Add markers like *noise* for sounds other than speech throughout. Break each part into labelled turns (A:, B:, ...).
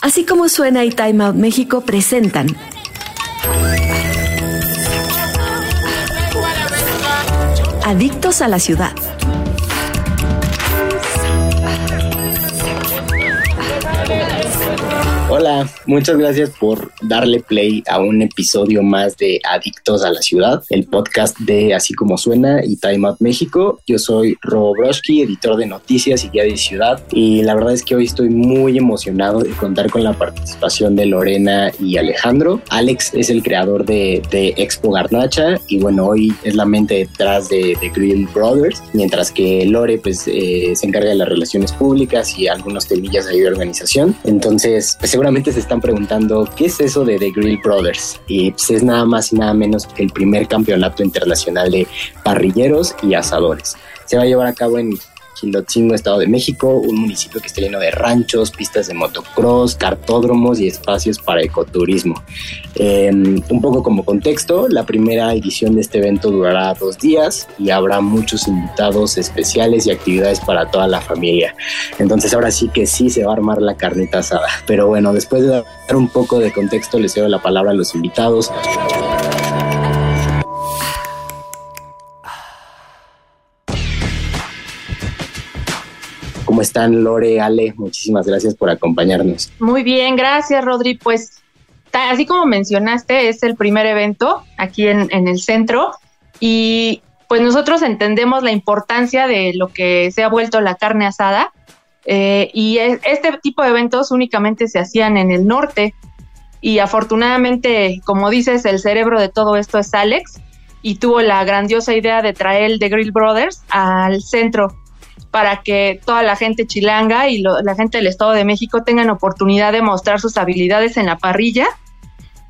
A: Así como suena y Time Out México presentan Adictos a la ciudad.
B: Hola, muchas gracias por darle play a un episodio más de Adictos a la Ciudad, el podcast de Así como Suena y Time Out México. Yo soy Robo Broski, editor de noticias y guía de ciudad, y la verdad es que hoy estoy muy emocionado de contar con la participación de Lorena y Alejandro. Alex es el creador de, Expo Garnacha y bueno, hoy es la mente detrás de, The Grill Brothers, mientras que Lore pues eh, se encarga de las relaciones públicas y algunos temillas ahí de organización. Entonces, pues seguramente se están preguntando qué es eso de The Grill Brothers. Y pues es nada más y nada menos que el primer campeonato internacional de parrilleros y asadores. Se va a llevar a cabo en Quilotzingo, Estado de México, un municipio que está lleno de ranchos, pistas de motocross, cartódromos y espacios para ecoturismo. Em, un poco como contexto, la primera edición de este evento durará dos días y habrá muchos invitados especiales y actividades para toda la familia. Entonces ahora sí que sí se va a armar la carnita asada. Pero bueno, después de dar un poco de contexto, les cedo la palabra a los invitados. ¿Cómo están Lore, Ale? Muchísimas gracias por acompañarnos.
C: Muy bien, gracias Rodri. Pues así como mencionaste, es el primer evento aquí en, el centro y pues nosotros entendemos la importancia de lo que se ha vuelto la carne asada eh, y este tipo de eventos únicamente se hacían en el norte y afortunadamente, como dices, el cerebro de todo esto es Alex y tuvo la grandiosa idea de traer el The Grill Brothers al centro para que toda la gente chilanga y la gente del Estado de México tengan oportunidad de mostrar sus habilidades en la parrilla.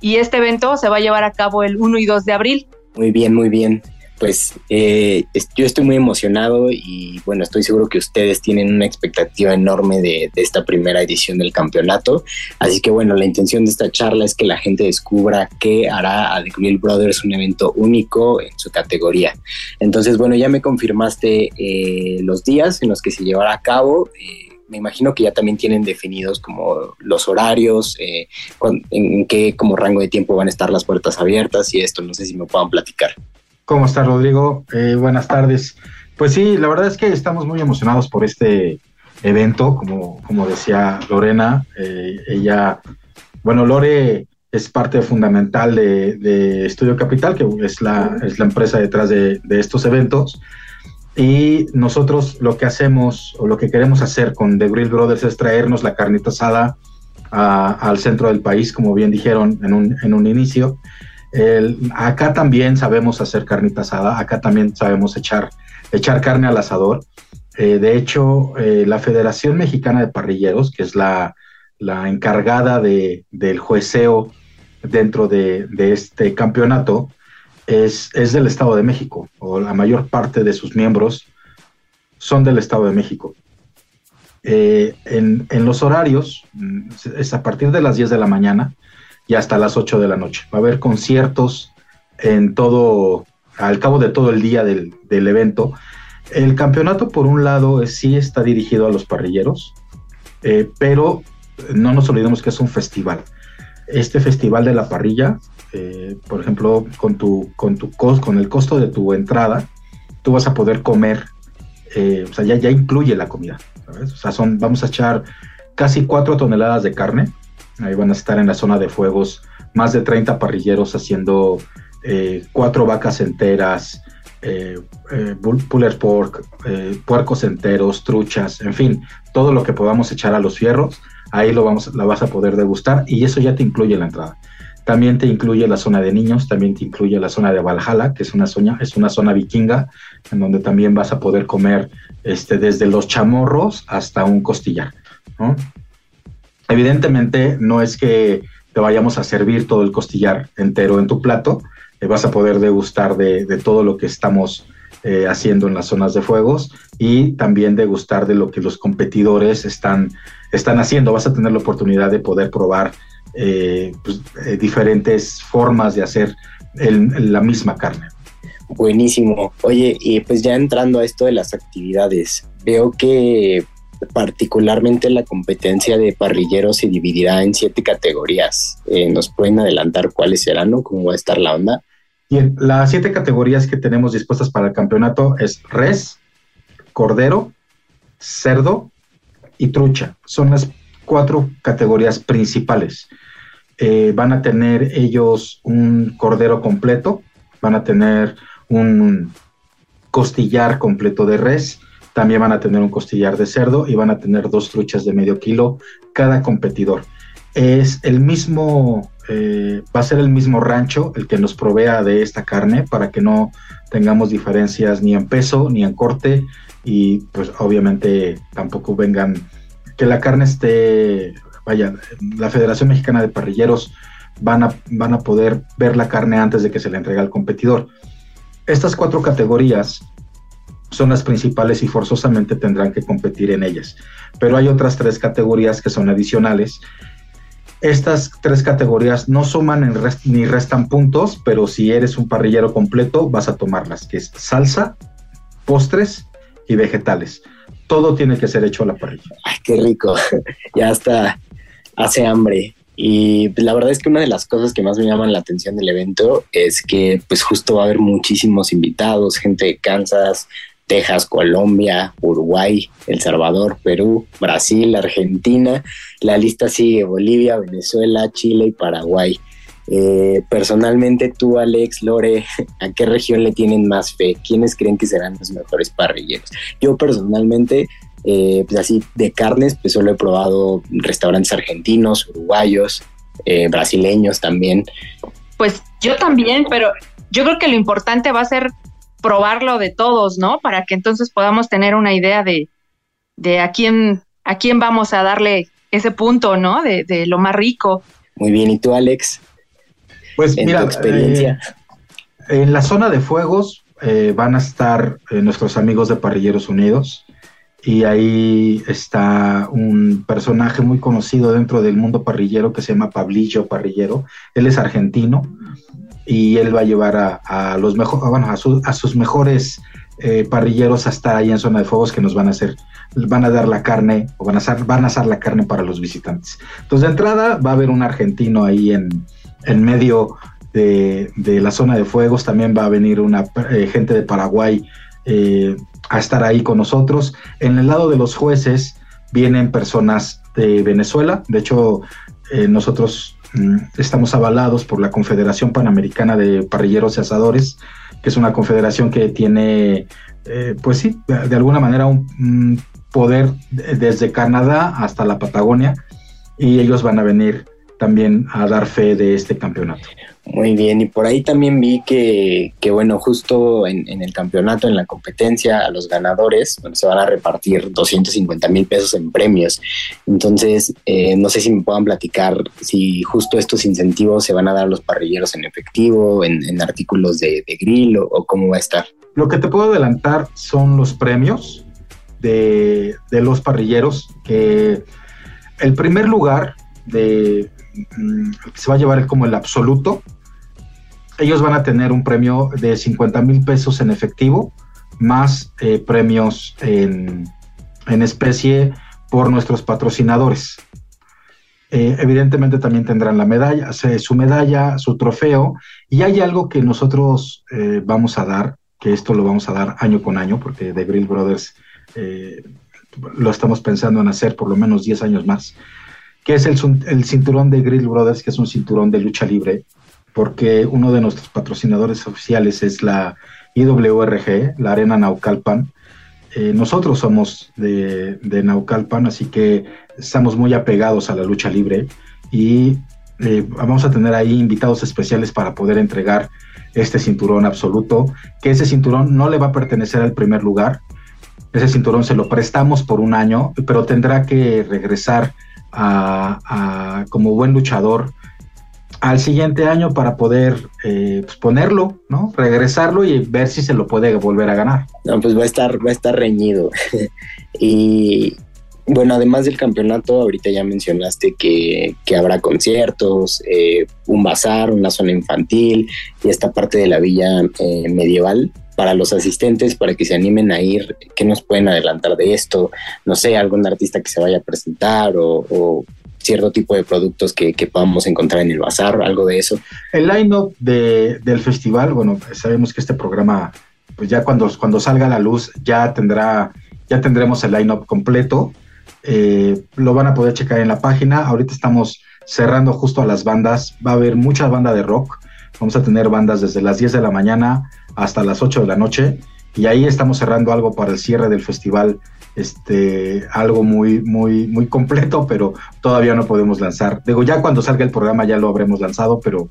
C: Y este evento se va a llevar a cabo el 1 y 2 de abril.
B: Muy bien, muy bien pues eh, yo estoy muy emocionado y bueno, estoy seguro que ustedes tienen una expectativa enorme de, esta primera edición del campeonato. Así que bueno, la intención de esta charla es que la gente descubra qué hará a The Grill Brothers un evento único en su categoría. Entonces, bueno, ya me confirmaste eh, los días en los que se llevará a cabo. Eh, me imagino que ya también tienen definidos como los horarios, en qué como rango de tiempo van a estar las puertas abiertas y esto, no sé si me puedan platicar.
D: ¿Cómo está Rodrigo? Eh, buenas tardes. Pues sí, la verdad es que estamos muy emocionados por este evento, como, como decía Lorena. Eh, ella, bueno, Lore es parte fundamental de, Estudio Capital, que es la, es la empresa detrás de, estos eventos. Y nosotros lo que hacemos o lo que queremos hacer con The Grill Brothers es traernos la carnita asada al centro del país, como bien dijeron en un, en un inicio acá también sabemos hacer carnita asada, acá también sabemos echar, echar carne al asador. Eh, de hecho, eh, la Federación Mexicana de Parrilleros, que es la, encargada de, del jueceo dentro de, este campeonato, es, del Estado de México, o la mayor parte de sus miembros son del Estado de México. Eh, en, en, los horarios, mm, es a partir de las 10 de la mañana, y hasta las 8 de la noche. Va a haber conciertos en todo, al cabo de todo el día del, evento. El campeonato, por un lado, sí está dirigido a los parrilleros, eh, pero no nos olvidemos que es un festival. Este festival de la parrilla, eh, por ejemplo, con, tu, con, tu con el costo de tu entrada, tú vas a poder comer, eh, o sea, ya, ya incluye la comida. O sea, son, vamos a echar casi 4 toneladas de carne, Ahí van a estar en la zona de fuegos más de 30 parrilleros haciendo eh, cuatro vacas enteras, eh, eh puller pork, puercos enteros, truchas, en fin, todo lo que podamos echar a los fierros, ahí lo vamos, la vas a poder degustar y eso ya te incluye la entrada. También te incluye la zona de niños, también te incluye la zona de Valhalla, que es una zona, es una zona vikinga, en donde también vas a poder comer este, desde los chamorros hasta un costillar. ¿no? Evidentemente no es que te vayamos a servir todo el costillar entero en tu plato, eh, vas a poder degustar de, todo lo que estamos eh, haciendo en las zonas de fuegos y también degustar de lo que los competidores están, están haciendo. Vas a tener la oportunidad de poder probar eh, pues, diferentes formas de hacer la misma carne.
B: Buenísimo. Oye, y pues ya entrando a esto de las actividades, veo que particularmente la competencia de parrilleros se dividirá en siete categorías. Eh, ¿Nos pueden adelantar cuáles serán o cómo va a estar la onda?
D: Bien, las siete categorías que tenemos dispuestas para el campeonato es res, cordero, cerdo y trucha. Son las cuatro categorías principales. Eh, van a tener ellos un cordero completo, van a tener un costillar completo de res, también van a tener un costillar de cerdo y van a tener dos truchas de medio kilo cada competidor. Es el mismo, eh, va a ser el mismo rancho el que nos provea de esta carne para que no tengamos diferencias ni en peso ni en corte y pues obviamente tampoco vengan que la carne esté, vaya, la Federación Mexicana de Parrilleros van a, van a poder ver la carne antes de que se le entregue al competidor. Estas cuatro categorías son las principales y forzosamente tendrán que competir en ellas. Pero hay otras tres categorías que son adicionales. Estas tres categorías no suman ni restan puntos, pero si eres un parrillero completo vas a tomarlas, que es salsa, postres y vegetales. Todo tiene que ser hecho a la parrilla.
B: Ay, qué rico. *laughs* ya hasta hace hambre. Y la verdad es que una de las cosas que más me llaman la atención del evento es que pues justo va a haber muchísimos invitados, gente de Kansas, Texas, Colombia, Uruguay, El Salvador, Perú, Brasil, Argentina. La lista sigue Bolivia, Venezuela, Chile y Paraguay. Eh, personalmente, tú, Alex, Lore, *laughs* ¿a qué región le tienen más fe? ¿Quiénes creen que serán los mejores parrilleros? Yo personalmente, eh, pues así de carnes, pues solo he probado restaurantes argentinos, uruguayos, eh, brasileños también.
C: Pues yo también, pero yo creo que lo importante va a ser probarlo de todos, ¿no? Para que entonces podamos tener una idea de, de a quién, a quién vamos a darle ese punto, ¿no? De, de lo más rico.
B: Muy bien, ¿y tú, Alex?
D: Pues en mira, tu experiencia. Eh, en la zona de fuegos eh, van a estar eh, nuestros amigos de Parrilleros Unidos y ahí está un personaje muy conocido dentro del mundo parrillero que se llama Pablillo Parrillero. Él es argentino y él va a llevar a, los mejor, bueno, a, sus mejores eh, parrilleros hasta ahí en zona de fuegos que nos van a hacer, van a dar la carne o van a asar, van a la carne para los visitantes. Entonces de entrada va a haber un argentino ahí en, en medio de, la zona de fuegos, también va a venir una eh, gente de Paraguay eh, a estar ahí con nosotros. En el lado de los jueces vienen personas de Venezuela, de hecho nosotros estamos avalados por la Confederación Panamericana de Parrilleros y Asadores, que es una confederación que tiene, eh, pues sí, de alguna manera un poder desde Canadá hasta la Patagonia y ellos van a venir también a dar fe de este campeonato.
B: Muy bien, y por ahí también vi que, que bueno, justo en, el campeonato, en la competencia, a los ganadores bueno, se van a repartir 250 mil pesos en premios. Entonces, eh, no sé si me puedan platicar si justo estos incentivos se van a dar a los parrilleros en efectivo, en, artículos de, grill o, cómo va a estar.
D: Lo que te puedo adelantar son los premios de, de los parrilleros, que el primer lugar de, se va a llevar como el absoluto ellos van a tener un premio de 50 mil pesos en efectivo, más eh, premios en, especie por nuestros patrocinadores. Eh, evidentemente también tendrán la medalla, su medalla, su trofeo, y hay algo que nosotros eh, vamos a dar, que esto lo vamos a dar año con año, porque The Grill Brothers lo estamos pensando en hacer por lo menos 10 años más, que es el, el cinturón de Grill Brothers, que es un cinturón de lucha libre porque uno de nuestros patrocinadores oficiales es la IWRG, la Arena Naucalpan. Eh, nosotros somos de, Naucalpan, así que estamos muy apegados a la lucha libre y eh, vamos a tener ahí invitados especiales para poder entregar este cinturón absoluto, que ese cinturón no le va a pertenecer al primer lugar, ese cinturón se lo prestamos por un año, pero tendrá que regresar a como buen luchador al siguiente año para poder eh, pues, ponerlo, ¿no? Regresarlo y ver si se lo puede volver a ganar.
B: No, pues va a estar, va a estar reñido. *laughs* y bueno, además del campeonato, ahorita ya mencionaste que, habrá conciertos, eh, un bazar, una zona infantil y esta parte de la villa eh, medieval. Para los asistentes, para que se animen a ir, ¿qué nos pueden adelantar de esto? No sé, algún artista que se vaya a presentar o, cierto tipo de productos que, podamos encontrar en el bazar, algo de eso.
D: El line-up de, del festival, bueno, sabemos que este programa, pues ya cuando, cuando salga a la luz, ya tendrá, ya tendremos el line-up completo. Eh, lo van a poder checar en la página. Ahorita estamos cerrando justo a las bandas. Va a haber mucha banda de rock. Vamos a tener bandas desde las 10 de la mañana hasta las 8 de la noche. Y ahí estamos cerrando algo para el cierre del festival, este, algo muy, muy, muy completo, pero todavía no podemos lanzar. Digo, ya cuando salga el programa ya lo habremos lanzado, pero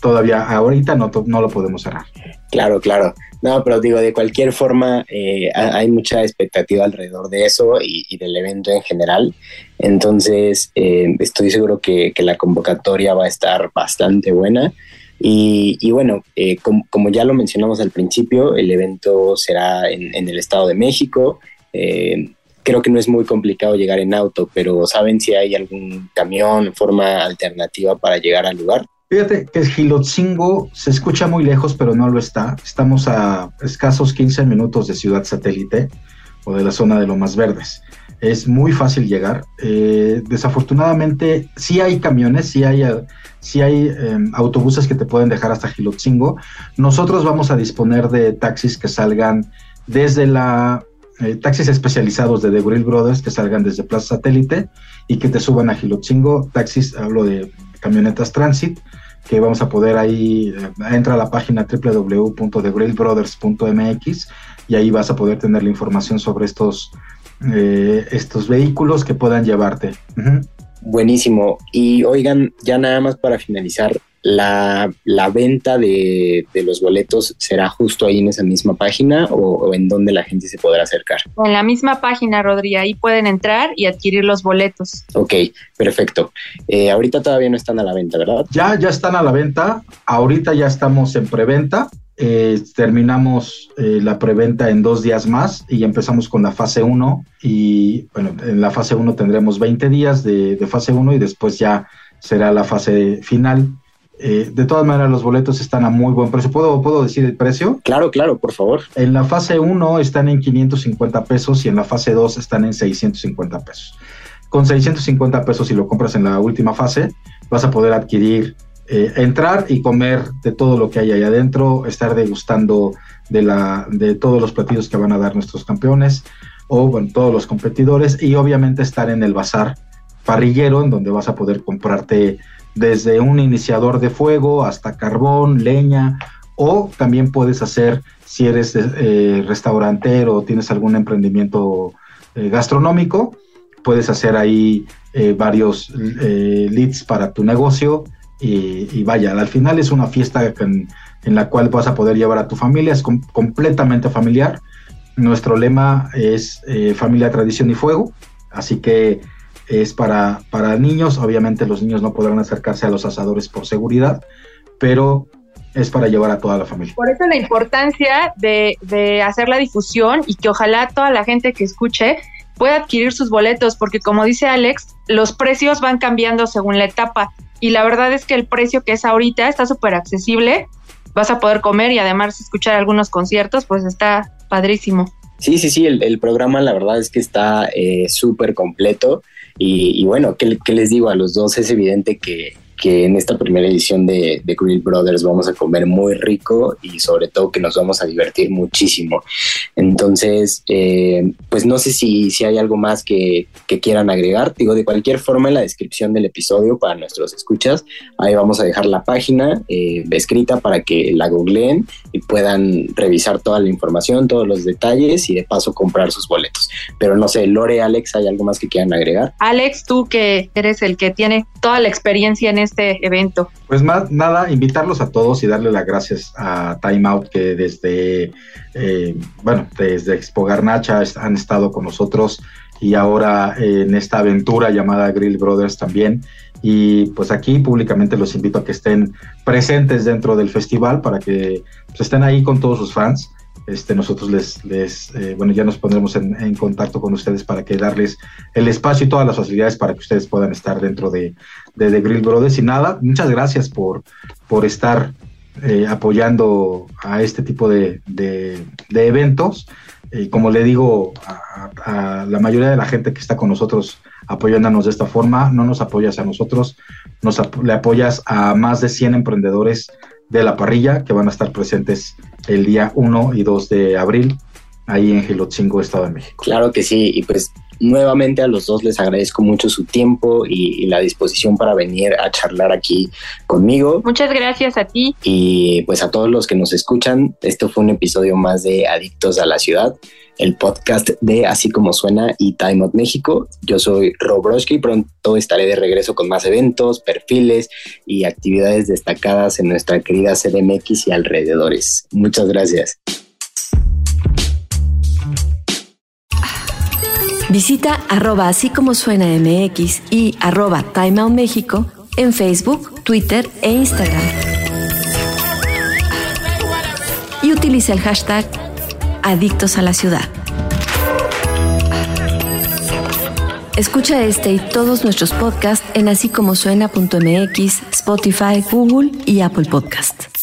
D: todavía ahorita no, no lo podemos cerrar.
B: Claro, claro. No, pero digo, de cualquier forma, eh, hay mucha expectativa alrededor de eso y, del evento en general. Entonces, eh, estoy seguro que, que, la convocatoria va a estar bastante buena. Y, bueno, eh, como, ya lo mencionamos al principio, el evento será en, el Estado de México. Eh, creo que no es muy complicado llegar en auto, pero ¿saben si hay algún camión, forma alternativa para llegar al lugar?
D: Fíjate que Gilotzingo se escucha muy lejos, pero no lo está. Estamos a escasos 15 minutos de Ciudad Satélite o de la zona de Lomas Verdes. Es muy fácil llegar. Eh, desafortunadamente, sí hay camiones, sí hay si hay em, autobuses que te pueden dejar hasta Gilotzingo. Nosotros vamos a disponer de taxis que salgan desde la eh, taxis especializados de The Grill Brothers que salgan desde Plaza Satélite y que te suban a Gilotzingo. Taxis, hablo de camionetas Transit, que vamos a poder ahí, eh, entra a la página www.thegrillbrothers.mx y ahí vas a poder tener la información sobre estos, eh, estos vehículos que puedan llevarte.
B: Buenísimo. Y oigan, ya nada más para finalizar, la, venta de, los boletos será justo ahí en esa misma página o, en donde la gente se podrá acercar?
C: En la misma página, Rodri, ahí pueden entrar y adquirir los boletos.
B: Ok, perfecto. Eh, ahorita todavía no están a la venta, ¿verdad?
D: Ya, ya están a la venta. Ahorita ya estamos en preventa. Eh, terminamos eh, la preventa en dos días más y empezamos con la fase 1 y bueno, en la fase 1 tendremos 20 días de, fase 1 y después ya será la fase final. Eh, de todas maneras, los boletos están a muy buen precio. ¿Puedo, ¿Puedo decir el precio?
B: Claro, claro, por favor.
D: En la fase 1 están en 550 pesos y en la fase 2 están en 650 pesos. Con 650 pesos, si lo compras en la última fase, vas a poder adquirir eh, entrar y comer de todo lo que hay ahí adentro, estar degustando de, la, de todos los platillos que van a dar nuestros campeones o bueno, todos los competidores y obviamente estar en el bazar parrillero en donde vas a poder comprarte desde un iniciador de fuego hasta carbón, leña o también puedes hacer si eres eh, restaurantero o tienes algún emprendimiento eh, gastronómico, puedes hacer ahí varios leads para tu negocio y, vaya, al final es una fiesta en, la cual vas a poder llevar a tu familia, es completamente familiar. Nuestro lema es eh, familia, tradición y fuego, así que es para, para niños, obviamente los niños no podrán acercarse a los asadores por seguridad, pero es para llevar a toda la familia.
C: Por eso la importancia de, de, hacer la difusión y que ojalá toda la gente que escuche pueda adquirir sus boletos, porque como dice Alex, los precios van cambiando según la etapa y la verdad es que el precio que es ahorita está súper accesible, vas a poder comer y además escuchar algunos conciertos, pues está padrísimo.
B: Sí, sí, sí, el, programa la verdad es que está eh, súper completo y, bueno, ¿qué, ¿qué, les digo? A los dos es evidente que, que en esta primera edición de, de Grill Brothers vamos a comer muy rico y sobre todo que nos vamos a divertir muchísimo. Entonces, eh, pues no sé si, si hay algo más que, que, quieran agregar. Digo, de cualquier forma en la descripción del episodio para nuestros escuchas, ahí vamos a dejar la página eh, escrita para que la googleen y puedan revisar toda la información, todos los detalles y de paso comprar sus boletos. Pero no sé, Lore, Alex, ¿hay algo más que quieran agregar?
C: Alex, tú que eres el que tiene toda la experiencia en este evento?
D: Pues más nada, invitarlos a todos y darle las gracias a Time Out que desde, eh, bueno, desde Expo Garnacha han estado con nosotros y ahora en esta aventura llamada Grill Brothers también. Y pues aquí públicamente los invito a que estén presentes dentro del festival para que pues, estén ahí con todos sus fans este, nosotros les, eh, bueno, ya nos pondremos en, contacto con ustedes para que darles el espacio y todas las facilidades para que ustedes puedan estar dentro de, de Grill Brothers. Y nada, muchas gracias por, por estar eh, apoyando a este tipo de, eventos. Y como le digo a, la mayoría de la gente que está con nosotros apoyándonos de esta forma, no nos apoyas a nosotros, nos le apoyas a más de 100 emprendedores de la parrilla que van a estar presentes el día 1 y 2 de abril ahí en Gilotzingo, Estado de México.
B: Claro que sí, y pues nuevamente a los dos les agradezco mucho su tiempo y, la disposición para venir a charlar aquí conmigo.
C: Muchas gracias a ti.
B: Y pues a todos los que nos escuchan, esto fue un episodio más de Adictos a la Ciudad, el podcast de Así como Suena y Time Out México. Yo soy Rob y pronto estaré de regreso con más eventos, perfiles y actividades destacadas en nuestra querida CDMX y alrededores. Muchas gracias.
A: Visita arroba así como suena MX y arroba Time México en Facebook, Twitter e Instagram. Y utiliza el hashtag Adictos a la Ciudad. Escucha este y todos nuestros podcasts en así como suena.mx, Spotify, Google y Apple Podcast.